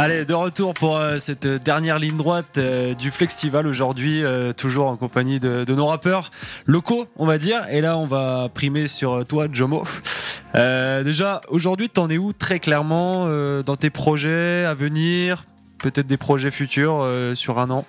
Allez, de retour pour euh, cette dernière ligne droite euh, du Festival aujourd'hui, euh, toujours en compagnie de, de, nos rappeurs locaux, on va dire. Et là, on va primer sur toi, Jomo. déjà, aujourd'hui, t'en es où très clairement dans tes projets à venir, peut-être des projets futurs sur un an?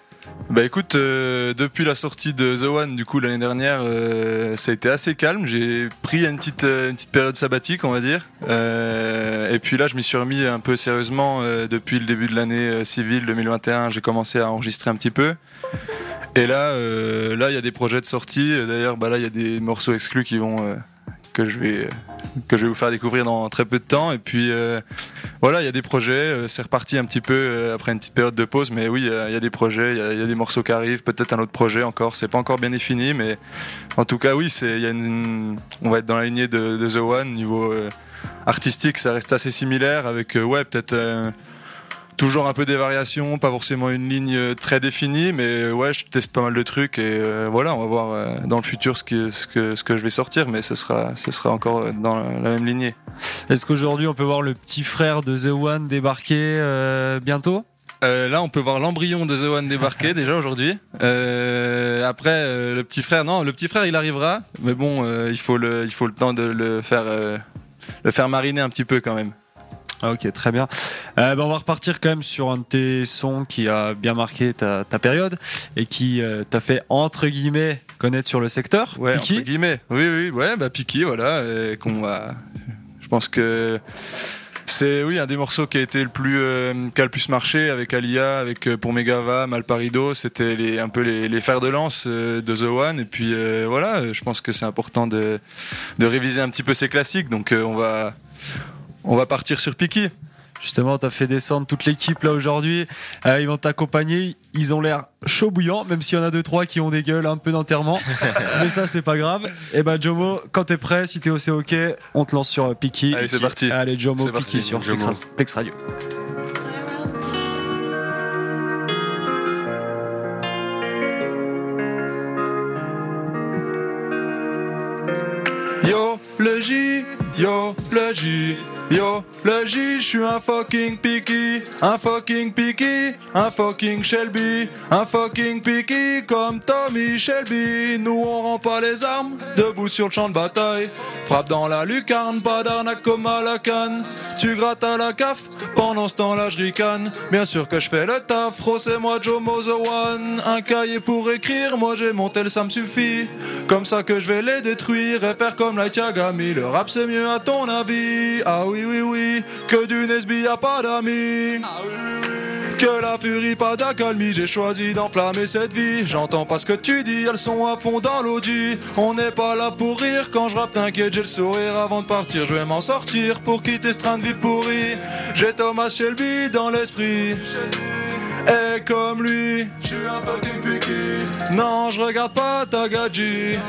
Bah écoute, euh, depuis la sortie de The One, du coup l'année dernière, euh, ça a été assez calme. J'ai pris une petite, euh, une petite période sabbatique, on va dire. et puis là, je m'y suis remis un peu sérieusement depuis le début de l'année civile 2021. J'ai commencé à enregistrer un petit peu. Et là, là, il y a des projets de sortie. D'ailleurs, bah là, il y a des morceaux exclus qui vont que je vais que je vais vous faire découvrir dans très peu de temps. Et puis voilà, il y a des projets. Euh, c'est reparti un petit peu euh, après une petite période de pause, mais oui, il y, a des projets, il y, a des morceaux qui arrivent, peut-être un autre projet encore. C'est pas encore bien défini, mais en tout cas, oui, c'est, y a une, on va être dans la lignée de, The One niveau euh, artistique, ça reste assez similaire avec ouais peut-être toujours un peu des variations, pas forcément une ligne euh, très définie, mais euh, ouais, je teste pas mal de trucs et euh, voilà, on va voir dans le futur ce que, ce que, ce que je vais sortir, mais ce sera, ce sera encore dans la même lignée. Est-ce qu'aujourd'hui on peut voir le petit frère de The One débarquer bientôt? Là, on peut voir l'embryon de The One débarquer déjà aujourd'hui. après, le petit frère, non, le petit frère, il arrivera, mais bon, il faut le, il faut le temps de le faire, le faire mariner un petit peu quand même. Ah, ok, très bien. Euh, ben, on va repartir quand même sur un de tes sons qui a bien marqué ta, période et qui euh, t'a fait entre guillemets connaître sur le secteur. Ouais, entre guillemets. Oui, oui, ouais, bah Piki, voilà, qu'on va. Je pense que c'est oui un des morceaux qui a été le plus euh, qui a le plus marché avec Alia, avec pour Megava, Malparido, c'était les, un peu les, les fers de lance de The One et puis voilà, je pense que c'est important de, de réviser un petit peu ces classiques, donc on va on va partir sur Piki. Justement, tu as fait descendre toute l'équipe là aujourd'hui. Euh, ils vont t'accompagner. Ils ont l'air chaud bouillant, même s'il y en a deux trois qui ont des gueules un peu d'enterrement. Mais ça, c'est pas grave. Et eh ben Jomo, quand t'es prêt, si t'es aussi ok, on te lance sur Piki. Allez, c'est parti. Allez, Jomo, Piki sur Flex Radio. Yo, le J, yo, le J. Yo, le J, je suis un fucking picky, un fucking picky, un fucking Shelby, un fucking picky comme Tommy Shelby. Nous on rend pas les armes, debout sur le champ de bataille. Frappe dans la lucarne, pas d'arnaque comme à la canne. Tu grattes à la caf, pendant ce temps-là je. Bien sûr que je fais le taf, c'est moi Joe Mozo One. Un cahier pour écrire, moi j'ai mon tel, ça me suffit. Comme ça que je vais les détruire et faire comme la Tiagami. Le rap c'est mieux à ton avis, ah oui oui, oui, que du Nesby a pas d'amis. Que la furie, pas d'accalmie, j'ai choisi d'enflammer cette vie. J'entends pas ce que tu dis, elles sont à fond dans l'audi. On n'est pas là pour rire, quand je rappe, t'inquiète, j'ai le sourire avant de partir. Je vais m'en sortir pour quitter ce train de vie pourri. J'ai Thomas Shelby dans l'esprit. Et comme lui, je suis un fucking picky. Non, je regarde pas ta gadget.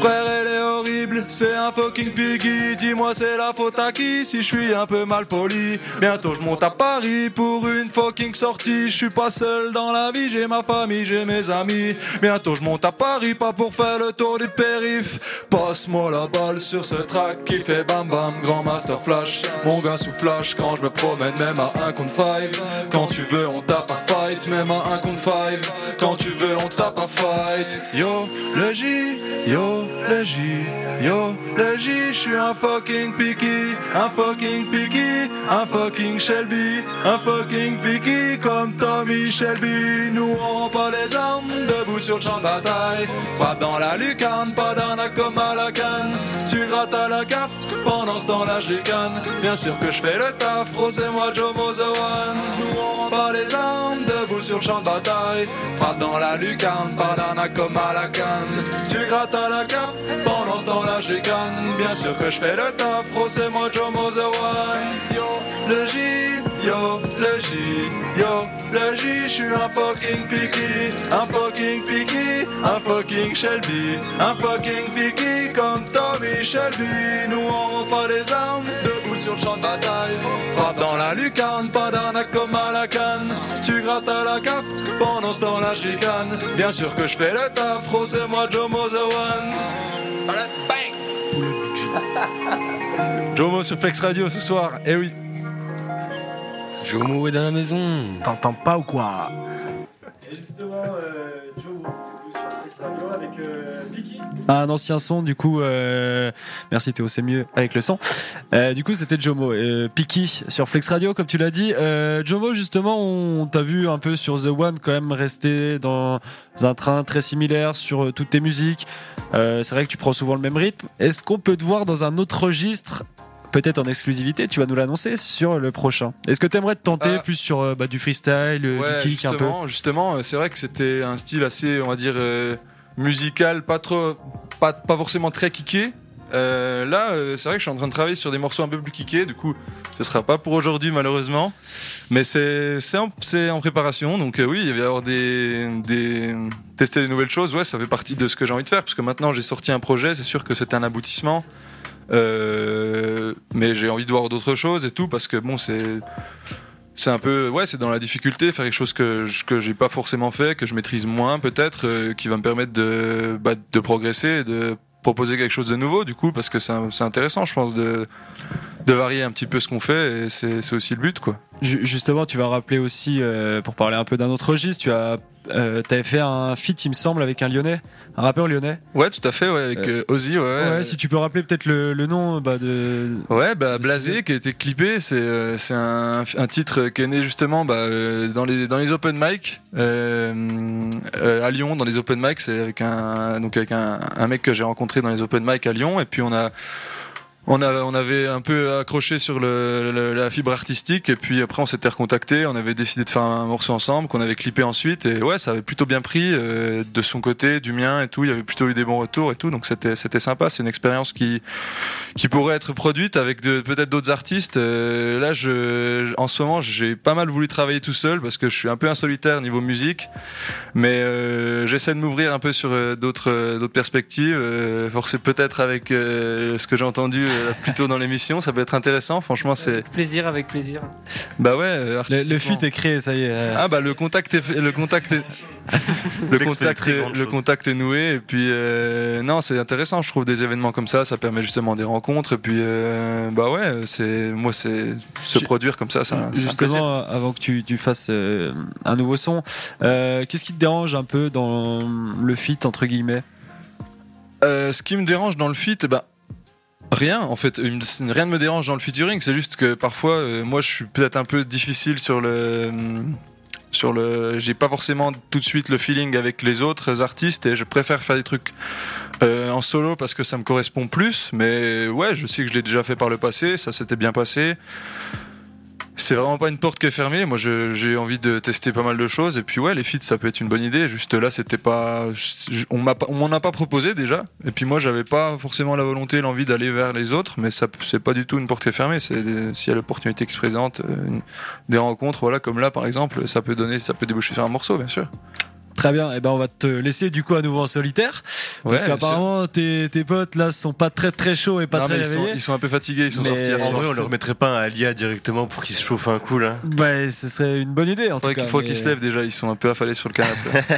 Frère, elle est horrible, c'est un fucking piggy. Dis-moi, c'est la faute à qui si je suis un peu mal poli? Bientôt, je monte à Paris pour une fucking sortie. Je suis pas seul dans la vie, j'ai ma famille, j'ai mes amis. Bientôt, je monte à Paris, pas pour faire le tour du périph. Passe-moi la balle sur ce track qui fait bam bam, grand master flash. Mon gars sous quand je me promène, même à un contre five. Quand tu veux, on tape un fight, même à un contre five. Quand tu veux, on tape un fight. Yo, le J, yo le J, yo, le J, je suis un fucking picky, un fucking picky, un fucking Shelby, un fucking picky comme Tommy Shelby. Nous on pas les armes, debout sur le champ de bataille. Frappe dans la lucarne, pas d'un comme à la canne. Tu grattes à la caf, pendant ce temps-là je canne. Bien sûr que je fais le taf, c'est moi Joe One. Nous on pas les armes, debout sur le champ de bataille. Frappe dans la lucarne, pas d'un comme à la canne. Tu grattes à la pendant ce temps-là, je gagne. Bien sûr que je fais le taf, c'est moi Joe the One. Yo, le J, yo, le J, yo, le J, je suis un fucking picky, un fucking picky, un fucking Shelby, un fucking picky comme Tommy Shelby. Nous on rend pas les armes, debout sur le champ de bataille. Frappe dans la lucarne, pas d'arnaque comme à la canne. Tu grattes à la caf, pendant ce temps-là, je Bien sûr que je fais le taf, c'est moi Joe the One. Jomo sur Flex Radio ce soir, eh oui. Jomo est dans la maison. T'entends pas ou quoi? Et justement, Joe, avec Un ancien son, du coup. Euh... Merci Théo, c'est mieux avec le son. Euh, du coup, c'était Jomo. Euh, Piki sur Flex Radio, comme tu l'as dit. Euh, Jomo, justement, on t'a vu un peu sur The One quand même rester dans un train très similaire sur euh, toutes tes musiques. Euh, c'est vrai que tu prends souvent le même rythme. Est-ce qu'on peut te voir dans un autre registre peut-être en exclusivité, tu vas nous l'annoncer sur le prochain. Est-ce que tu aimerais te tenter Ah. plus sur euh, bah, du freestyle, euh, Ouais, du kick un peu justement, euh, c'est vrai que c'était un style assez, on va dire, euh, musical, pas trop, pas, pas forcément très kické. Euh, là, euh, c'est vrai que je suis en train de travailler sur des morceaux un peu plus kickés. Du coup, ce sera pas pour aujourd'hui malheureusement, mais c'est c'est en, en préparation. Donc euh, oui, il va y avoir des, des tester des nouvelles choses. Ouais, ça fait partie de ce que j'ai envie de faire parce que maintenant j'ai sorti un projet. C'est sûr que c'est un aboutissement. Euh, mais j'ai envie de voir d'autres choses et tout parce que bon, c'est c'est un peu ouais, c'est dans la difficulté faire quelque chose que je- que j'ai pas forcément fait, que je maîtrise moins peut-être, euh, qui va me permettre de bah, de progresser, de proposer quelque chose de nouveau du coup parce que c'est intéressant, je pense de de varier un petit peu ce qu'on fait et c'est aussi le but quoi. Ju- Justement, tu vas rappeler aussi, euh, pour parler un peu d'un autre registre, tu as, euh, avais fait un feat, il me semble, avec un lyonnais, un rappeur lyonnais. Ouais, tout à fait, ouais, avec euh, Ozzy, ouais. Ouais, si tu peux rappeler peut-être le, le nom bah, de. Ouais, bah Blasé qui a été clippé, c'est c'est un, un titre qui est né justement bah, dans les dans les open mic euh, à Lyon, dans les open mic, c'est avec un donc avec un, un mec que j'ai rencontré dans les open mic à Lyon et puis on a on, a, on avait un peu accroché sur le, le- la fibre artistique et puis après on s'était recontacté, on avait décidé de faire un morceau ensemble qu'on avait clippé ensuite et ouais ça avait plutôt bien pris euh, de son côté, du mien et tout, il y avait plutôt eu des bons retours et tout donc c'était c'était sympa, c'est une expérience qui qui pourrait être produite avec peut-être d'autres artistes. Euh, là je en ce moment j'ai pas mal voulu travailler tout seul parce que je suis un peu un solitaire niveau musique mais euh, j'essaie de m'ouvrir un peu sur euh, d'autres euh, d'autres perspectives, euh, forcer peut-être avec ce que j'ai entendu plus tôt dans l'émission, ça peut être intéressant. Franchement, c'est Plaisir avec plaisir. bah ouais. euh, Le, le feat est créé, ça y est. euh, Ah bah le contact est le contact est le contact est, le contact est noué et puis euh, non c'est intéressant je trouve des événements comme ça ça permet justement des rencontres et puis euh, bah ouais c'est moi c'est se produire comme ça plaisir. Justement, avant que tu, tu fasses euh, un nouveau son, euh, qu'est-ce qui te dérange un peu dans le feat, entre guillemets? Euh, ce qui me dérange dans le feat, bah, rien en fait. Rien ne me dérange dans le featuring. C'est juste que parfois, euh, moi, je suis peut-être un peu difficile sur le. Sur le, j'ai pas forcément tout de suite le feeling avec les autres artistes et je préfère faire des trucs euh, en solo parce que ça me correspond plus. Mais ouais, je sais que je l'ai déjà fait par le passé, ça s'était bien passé. C'est vraiment pas une porte qui est fermée. Moi, j'ai envie de tester pas mal de choses. Et puis, ouais, les feats, ça peut être une bonne idée. Juste là, c'était pas. On m'en a pas proposé déjà. Et puis, moi, j'avais pas forcément la volonté, l'envie d'aller vers les autres. Mais ça, c'est pas du tout une porte qui est fermée. Y a l'opportunité qui se présente, euh, des rencontres, voilà, comme là, par exemple, ça peut donner, ça peut déboucher sur un morceau, bien sûr. Très bien, et ben on va te laisser du coup à nouveau en solitaire. Ouais, parce qu'apparemment tes, tes potes là sont pas très très chauds et pas Non, très mais ils, sont, ils sont un peu fatigués, ils sont Mais- sortis. En vrai, on c'est- le remettrait pas un Alia directement pour qu'il se chauffe un coup là. Ouais, ce serait une bonne idée en tout Faudrait cas. qu'il faut mais- qu'ils se lèvent déjà, ils sont un peu affalés sur le canapé.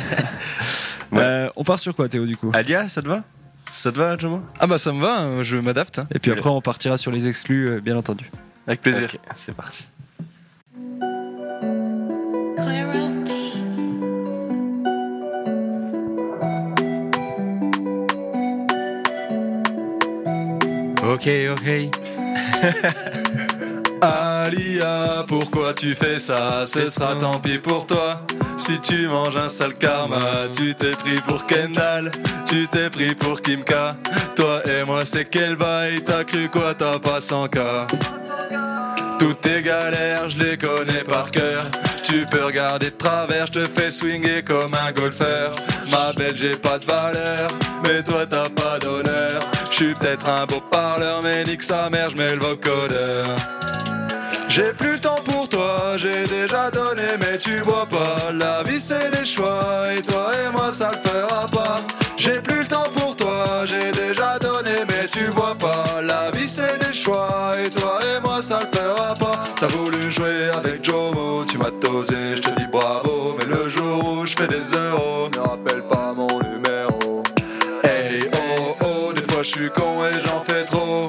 Euh, on part sur quoi Théo du coup? Alia, ça te va? Ça te va, Jomo ah bah ça me va, hein, je m'adapte. hein. Et puis après on partira sur les exclus euh, bien entendu. Avec plaisir. C'est parti. Ok, ok. Alia, pourquoi tu fais ça? Ce sera tant pis pour toi. Si tu manges un sale karma, tu t'es pris pour Kendall, tu t'es pris pour Kimka. Toi et moi, c'est quel bail? T'as cru quoi? T'as pas 100 cas. Toutes tes galères, je les connais par cœur. Tu peux regarder de travers, je te fais swinger comme un golfeur. Ma belle, j'ai pas de valeur, mais toi t'as pas d'honneur. Je suis peut-être un beau parleur, mais nique sa mère, je mets le vocodeur. J'ai plus le temps pour toi, j'ai déjà donné, mais tu vois pas. La vie c'est des choix, et toi et moi ça le fera pas. J'ai plus le temps pour toi, j'ai déjà donné, mais tu vois pas. La vie c'est des choix, et toi et moi ça le fera pas. T'as voulu jouer avec Jomo, tu m'as tosé, je te dis bravo. Mais le jour où je fais des euros, ne rappelle pas mon numéro. Hey oh oh, des fois je suis con et j'en fais trop.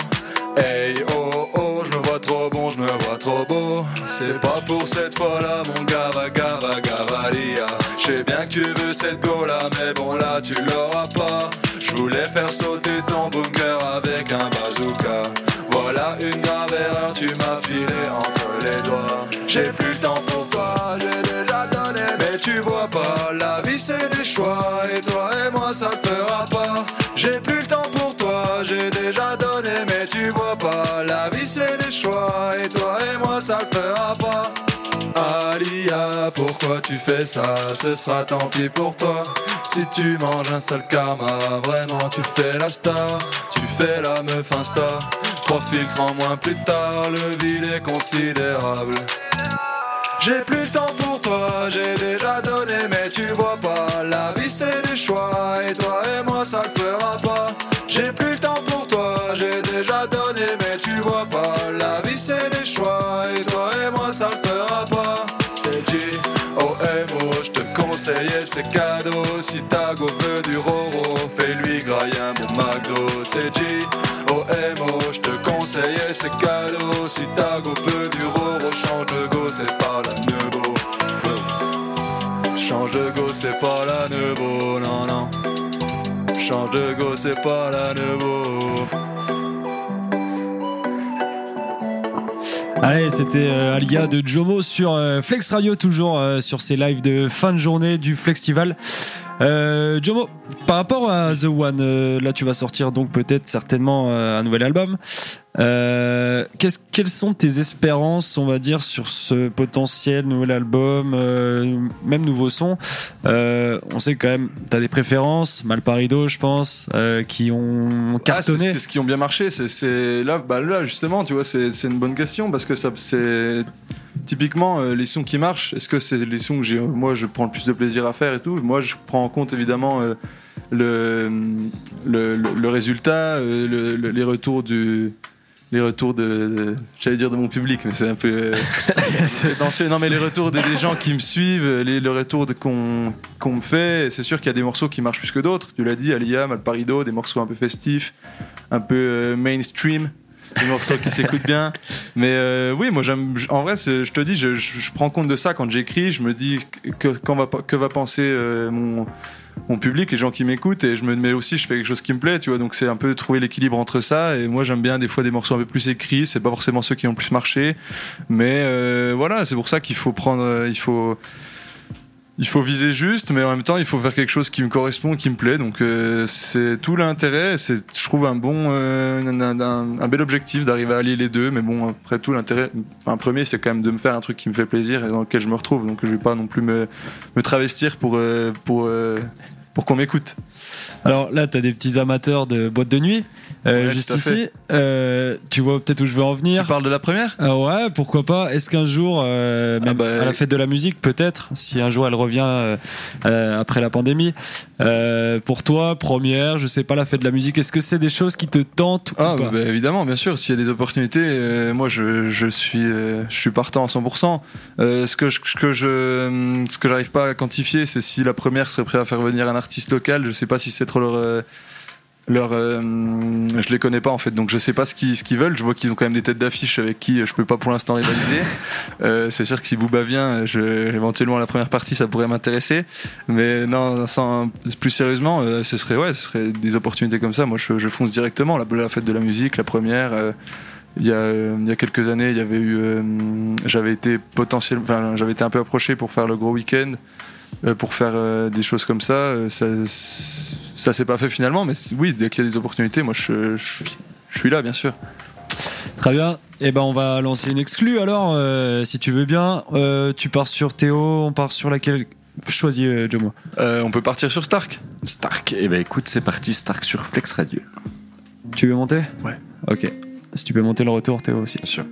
Hey oh oh, je me vois trop bon, je me vois trop beau. C'est pas pour cette fois-là, mon gava gava gavalia. Je sais bien que tu veux cette go là, mais bon là tu l'auras pas. Je voulais faire sauter ton bunker avec un bazooka. Voilà une grave erreur, tu m'as filé entre les doigts. J'ai plus le temps pour toi, j'ai déjà donné, mais tu vois pas. La vie c'est des choix, et toi et moi ça ne fera pas. J'ai plus le temps pour toi, j'ai déjà donné, mais tu vois pas. La vie c'est des choix, et toi et moi ça ne fera pas. Alia, pourquoi tu fais ça? Ce sera tant pis pour toi. Si tu manges un sale karma, vraiment tu fais la star. Tu fais la meuf insta. Trois filtres en moins plus tard, le vide est considérable. J'ai plus le temps pour toi, j'ai déjà donné, mais tu vois pas. La vie c'est des choix, et toi et moi ça ne fera pas. J'ai plus le temps pour toi, j'ai déjà donné, mais tu vois pas. La vie c'est des choix, et toi ça ne fera pas. C'est J, O, M, O, je te conseillais ces cadeaux. Si ta go veut du roro, fais-lui grailler un bon McDo. C'est J, O, M, O, je te conseillais ces cadeaux. Si ta go veut du roro, change de go, c'est pas la nebo. Change de go, c'est pas la nebo, non, non. Change de go, c'est pas la nebo. Allez, c'était euh, Alia de Jomo sur euh, Flex Radio, toujours euh, sur ces lives de fin de journée du Flexival. Euh, Jomo, par rapport à The One, euh, là tu vas sortir donc peut-être certainement euh, un nouvel album. Quelles sont tes espérances, on va dire, sur ce potentiel nouvel album, même nouveau son? On sait quand même, tu as des préférences, Malparido, je pense, qui ont Ah, c'est cartonné. ce, qui ont bien marché. C'est- bah là justement, tu vois, c'est c'est une bonne question parce que ça, c'est typiquement euh, les sons qui marchent. Est-ce que c'est les sons que j'ai, moi, je prends le plus de plaisir à faire et tout? Moi, je prends en compte évidemment euh, le, le, le- le résultat, euh, le- le- les retours du les retours de, de- j'allais dire de mon public mais c'est un peu euh, c'est non mais les retours des, des gens qui me suivent les, le retour qu'on qu'on me fait c'est sûr qu'il y a des morceaux qui marchent plus que d'autres tu l'as dit Alia Malparido des morceaux un peu festifs un peu euh, mainstream des morceaux qui s'écoutent bien mais euh, oui moi j'aime en vrai je te dis je, prends compte de ça quand j'écris je me dis que, va, que va penser euh, mon public, les gens qui m'écoutent, et je me mets aussi, je fais quelque chose qui me plaît, tu vois. Donc c'est un peu trouver l'équilibre entre ça. Et moi, j'aime bien des fois des morceaux un peu plus écrits. C'est pas forcément ceux qui ont plus marché, mais euh, voilà, c'est pour ça qu'il faut prendre, il faut, il faut viser juste, mais en même temps, il faut faire quelque chose qui me correspond, qui me plaît. Donc euh, c'est tout l'intérêt. C'est, je trouve un bon, euh, un, bel objectif d'arriver à allier les deux. Mais bon, après tout l'intérêt, enfin premier, c'est quand même de me faire un truc qui me fait plaisir et dans lequel je me retrouve. Donc je vais pas non plus me, me travestir pour, euh, pour pour qu'on m'écoute. Alors là, tu as des petits amateurs de boîte de nuit, euh, Ouais, juste ici. Euh, tu vois peut-être où je veux en venir. Tu parles de la première? Ah ouais, pourquoi pas. Est-ce qu'un jour, euh, Ah bah, à la fête de la musique, peut-être, si un jour elle revient euh, euh, après la pandémie, euh, pour toi, première, je sais pas, la fête de la musique, est-ce que c'est des choses qui te tentent ou Ah pas? bah, évidemment, bien sûr. S'il y a des opportunités, euh, moi je, je suis euh, je suis partant à 100%. Euh, ce que je, que je ce que j'arrive pas à quantifier, c'est si la première serait prête à faire venir un artiste local. Je sais pas si c'est trop leur euh, leur euh, je les connais pas en fait, donc je sais pas ce qu'ils ce qu'ils veulent. Je vois qu'ils ont quand même des têtes d'affiche avec qui je peux pas pour l'instant rivaliser. Euh, c'est sûr que si Booba vient, je, éventuellement la première partie ça pourrait m'intéresser. Mais non, sans, plus sérieusement, ce serait ouais, ce serait des opportunités comme ça. Moi, je, je fonce directement. La, la fête de la musique, la première. il y, a, euh, il y a quelques années, il y avait eu, euh, j'avais été potentiel, j'avais été un peu approché pour faire le gros week-end, pour faire euh, des choses comme ça. Euh, ça, ça s'est pas fait finalement, mais oui, dès qu'il y a des opportunités, moi, je, je, je suis là, bien sûr. Très bien. Eh ben, on va lancer une exclue alors, euh, si tu veux bien. Euh, tu pars sur Théo, on part sur laquelle? Choisis, euh, Jomo. Euh, on peut partir sur Stark. Stark. Eh ben écoute, c'est parti, Stark sur Flex Radio. Tu veux monter? Ouais. Ok. Si tu peux monter le retour, Théo aussi. Bien sûr.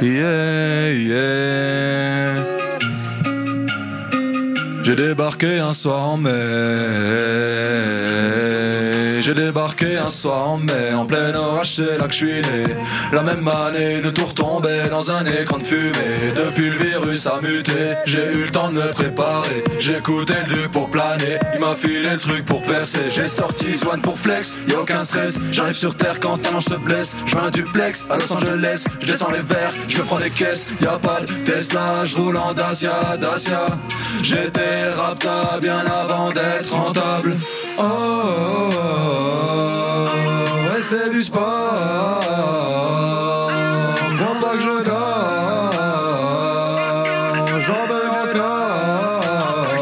Yeah, yeah. J'ai débarqué un soir en mai. J'ai débarqué un soir en mai. En plein orage, c'est là que je suis né. La même année de tout retomber dans un écran de fumée. Depuis le virus a muté, j'ai eu le temps de me préparer. Écouté le duc pour planer. Il m'a filé le truc pour percer. J'ai sorti Swan pour flex. Y a aucun stress. J'arrive sur terre quand un ange se blesse. Je un duplex à Los Angeles. Je descends les verres, je me prends des caisses. Y a pas de Tesla, je roule en Dacia, Dacia. J'étais rapta bien avant d'être rentable. Oh, oh, oh, oh, c'est du sport. Crois pas que je dors. J'en veux encore.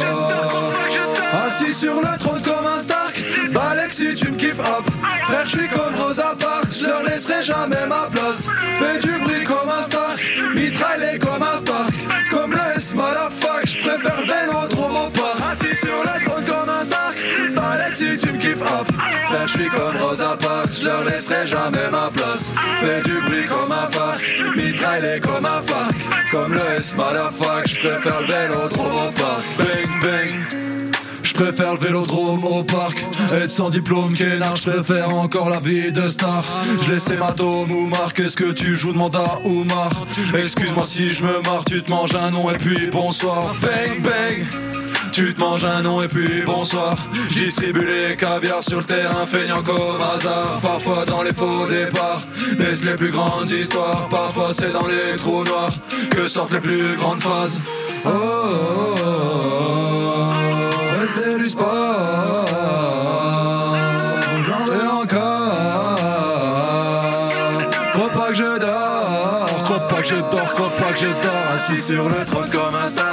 Assis sur le trône comme un Stark. Balek si tu me kiffes hop. Frère, je suis comme Rosa Parks. Je leur laisserai jamais ma place. Fais du bruit comme un Stark. Mitraillé comme un Stark. Comme le S, motherfuck. Je préfère le si tu me kiffes hop. Je suis comme Rosa Parks. Je leur laisserai jamais ma place. Fais du bruit comme un Farc. Mitraillé comme un Farc. Comme le S, motherfuck. Je préfère le vélodrome au parc. Bang, bang. Je préfère le vélodrome au parc Être sans diplôme qu'énard Je préfère encore la vie de star Je laissais ma tome ou marque Est-ce que tu joues de mandat ou marre Excuse-moi si je me marre Tu te manges un nom et puis bonsoir Bang bang tu te manges un nom et puis bonsoir. Distribue les caviars sur le terrain Feignant comme hasard. Parfois dans les faux départs Naissent les plus grandes histoires. Parfois c'est dans les trous noirs Que sortent les plus grandes phases Oh, oh, oh, oh, c'est du sport. Je dors. Crois pas que je dors. Crois pas que je dors Assis sur le trône comme un Stark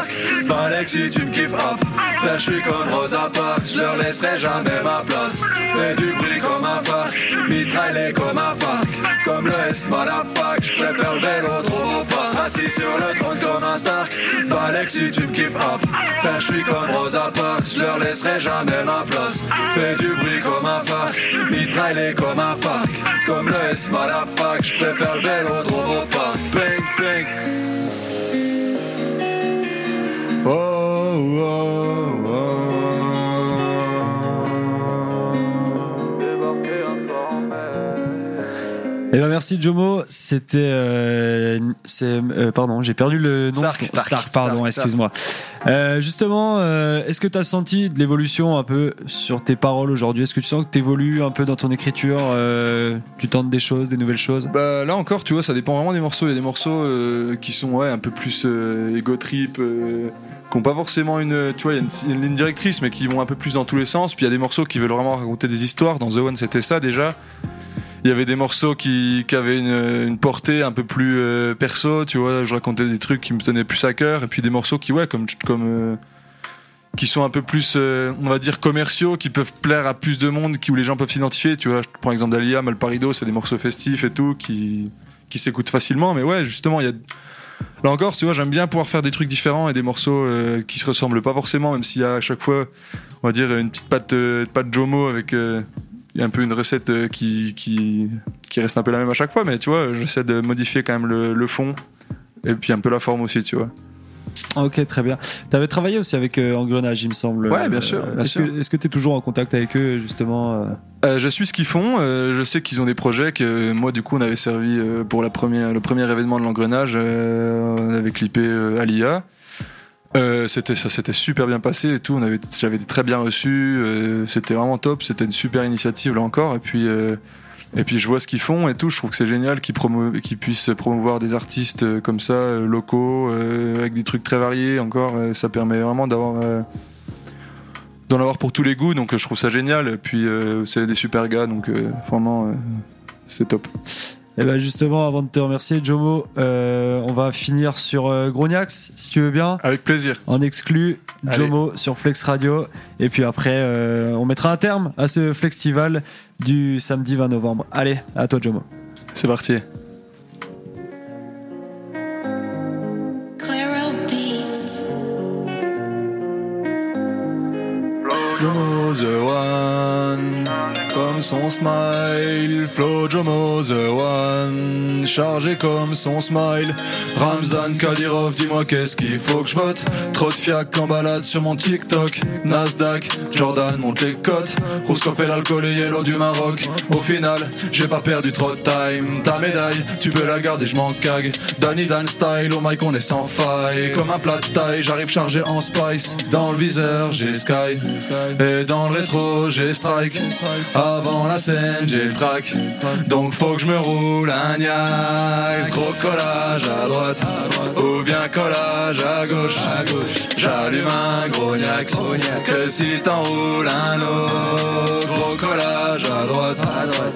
Balek si tu me kiffes hop. Frère je suis comme Rosa Parks Je leur laisserai jamais ma place. Fais du bruit comme un Farc Mitraillé comme un Farc Comme le S motherfuck Je préfère le vélodrome au parc. Assis sur le trône comme un Stark. Balek si tu me kiffes hop. Frère je suis comme Rosa Parks Je leur laisserai jamais ma place. Fais du bruit comme un Farc Mitraillé comme un Farc Comme le S motherfuck Je préfère le vélodrome au parc. Bang bang Oh, oh, ben merci Jomo, c'était euh, c'est euh, pardon, j'ai perdu le nom. Stark, Stark, pardon, Stark, excuse-moi. Euh, justement, euh, est-ce que tu as senti de l'évolution un peu sur tes paroles aujourd'hui? Est-ce que tu sens que tu évolues un peu dans ton écriture euh, Tu tentes des choses, des nouvelles choses? Bah là encore, tu vois, ça dépend vraiment des morceaux. Il y a des morceaux euh, qui sont ouais, un peu plus euh, ego trip, euh, qui ont pas forcément une, tu vois, il y a une, une ligne directrice, mais qui vont un peu plus dans tous les sens. Puis il y a des morceaux qui veulent vraiment raconter des histoires. Dans The One, c'était ça déjà. Il y avait des morceaux qui, qui avaient une, une portée un peu plus euh, perso, tu vois. Je racontais des trucs qui me tenaient plus à cœur. Et puis des morceaux qui, ouais, comme, comme euh, qui sont un peu plus, euh, on va dire, commerciaux, qui peuvent plaire à plus de monde, qui, où les gens peuvent s'identifier. Tu vois, je prends l'exemple d'Alia, Malparido, c'est des morceaux festifs et tout, qui, qui s'écoutent facilement. Mais ouais, justement, il y a. Là encore, tu vois, j'aime bien pouvoir faire des trucs différents et des morceaux euh, qui se ressemblent pas forcément, même s'il y a à chaque fois, on va dire, une petite patte, patte Jomo avec. Euh, il y a un peu une recette euh, qui, qui, qui reste un peu la même à chaque fois, mais tu vois, j'essaie de modifier quand même le, le fond et puis un peu la forme aussi, tu vois. Ok, très bien. Tu avais travaillé aussi avec euh, Engrenage, il me semble. Ouais, bien sûr, bien est-ce que- est-ce que tu es toujours en contact avec eux, justement euh? Euh, je suis ce qu'ils font. euh, je sais qu'ils ont des projets que moi, du coup, on avait servi euh, pour la première, le premier événement de l'engrenage. euh, on avait clippé euh, Alia. Euh, c'était ça s'était super bien passé et tout. On avait, j'avais été très bien reçu. euh, c'était vraiment top. C'était une super initiative là encore. Et puis, euh, et puis je vois ce qu'ils font et tout. Je trouve que c'est génial qu'ils, qu'ils puissent promouvoir des artistes euh, comme ça, euh, locaux, avec des trucs très variés. Encore, ça permet vraiment d'avoir d'en avoir pour tous les goûts. Donc je trouve ça génial. Et puis c'est des super gars. Donc vraiment, c'est top. Eh ben justement, avant de te remercier, Jomo, euh, on va finir sur euh, Grognax, si tu veux bien. Avec plaisir. En exclu, Allez. Jomo sur Flex Radio. Et puis après, euh, on mettra un terme à ce festival du samedi 20 novembre. Allez, à toi, Jomo. C'est parti. Jomo the one, comme son smile. Flo Jomo the one, chargé comme son smile. Ramzan Kadyrov, dis-moi qu'est-ce qu'il faut que je vote. Trop de fiac en balade sur mon TikTok. Nasdaq, Jordan monte les cotes. Rouskov fait l'alcool et yellow du Maroc. Au final, j'ai pas perdu trop de time. Ta médaille, tu peux la garder, je m'en cague. Danny Dan style, au mic on est sans faille. Comme un plat de taille, j'arrive chargé en spice. Dans le viseur, j'ai Sky. Et dans le rétro, j'ai Strike. Avant la scène, j'ai le track. Donc faut que je me roule un Niax. Gros collage à droite. Ou bien collage à gauche. J'allume un gros Niax. Que si t'enroules un autre. Gros collage à droite.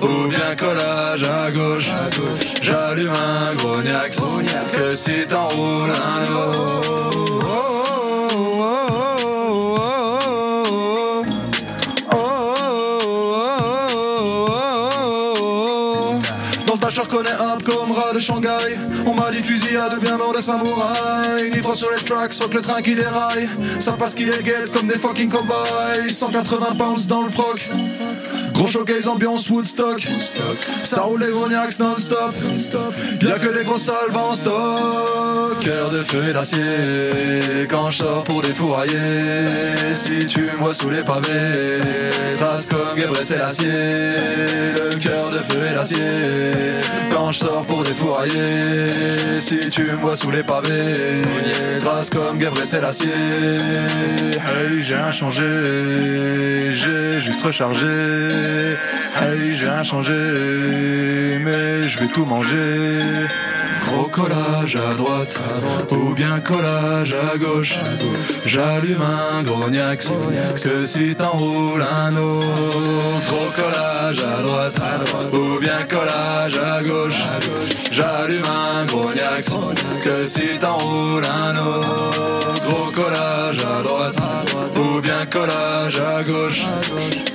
Ou bien collage à gauche. J'allume un gros Niax. Que si t'enroules un autre. Des samouraïs. Nitro sur les tracks, rock le train qui déraille. Ça passe qui est guette comme des fucking cowboys. 180 pounds dans le froc. Gros showcase ambiance Woodstock. Ça roule les gros Niax non-stop. Y'a que les gros salves en stock. Cœur de feu et d'acier. Quand je sors pour défourailler. Si tu me vois sous les pavés. Trace comme Gabriel Selassie. Le cœur de feu et d'acier. Quand je sors pour défourailler. Si tu me vois sous les pavés. Trace comme Gabriel Selassie. Hey, j'ai rien changé. J'ai juste rechargé. Hey, j'ai rien changé, mais je vais tout manger. Gros collage à droite, ou bien collage à gauche. J'allume un gros Niax, que si t'enroules un autre. Gros collage à droite, ou bien collage à gauche. J'allume un gros Niax, que si t'enroules un autre. Collage à droite, ou bien collage à gauche.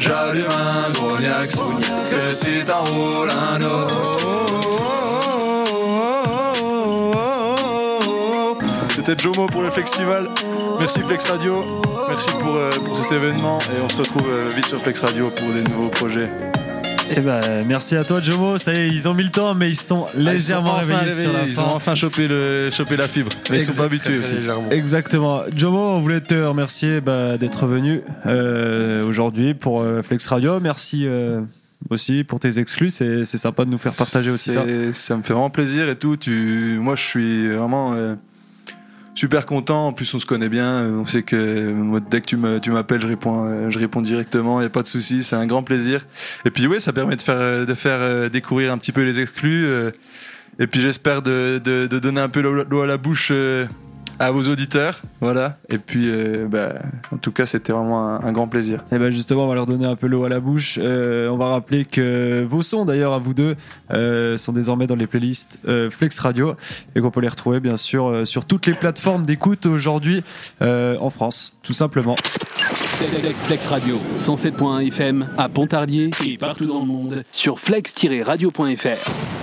J'allume un gros Niax, que si t'enroules un autre. C'était Jomo pour le festival. Merci Flex Radio. Merci pour, euh, pour cet événement. Et on se retrouve euh, vite sur Flex Radio pour des nouveaux projets. Eh ben, merci à toi, Jomo. Ça y est, ils ont mis le temps, mais ils sont légèrement Ah, ils sont enfin réveillés sur la Ils fin. ont enfin chopé, le, chopé la fibre. Mais ils sont pas habitués aussi. Exactement. Jomo, on voulait te remercier bah, d'être venu euh, aujourd'hui pour euh, Flex Radio. Merci euh, aussi pour tes exclus. C'est sympa de nous faire partager aussi ça. Ça me fait vraiment plaisir et tout. Tu, moi, je suis vraiment euh, super content. En plus, on se connaît bien. On sait que dès que tu m'appelles, je réponds, euh, directement. Il y a pas de souci. C'est un grand plaisir. Et puis, oui, ça permet de faire, euh, euh, découvrir un petit peu les exclus. euh, et puis, j'espère de, donner un peu l'eau l'eau à la bouche. À vos auditeurs, voilà. Et puis, euh, bah, en tout cas, c'était vraiment un, un grand plaisir. Et ben justement, on va leur donner un peu l'eau à la bouche. Euh, on va rappeler que vos sons, d'ailleurs, à vous deux, euh, sont désormais dans les playlists euh, Flex Radio et qu'on peut les retrouver, bien sûr, euh, sur toutes les plateformes d'écoute aujourd'hui euh, en France, tout simplement. Flex Radio, 107.1 FM à Pontarlier et partout dans le monde sur flex-radio.fr.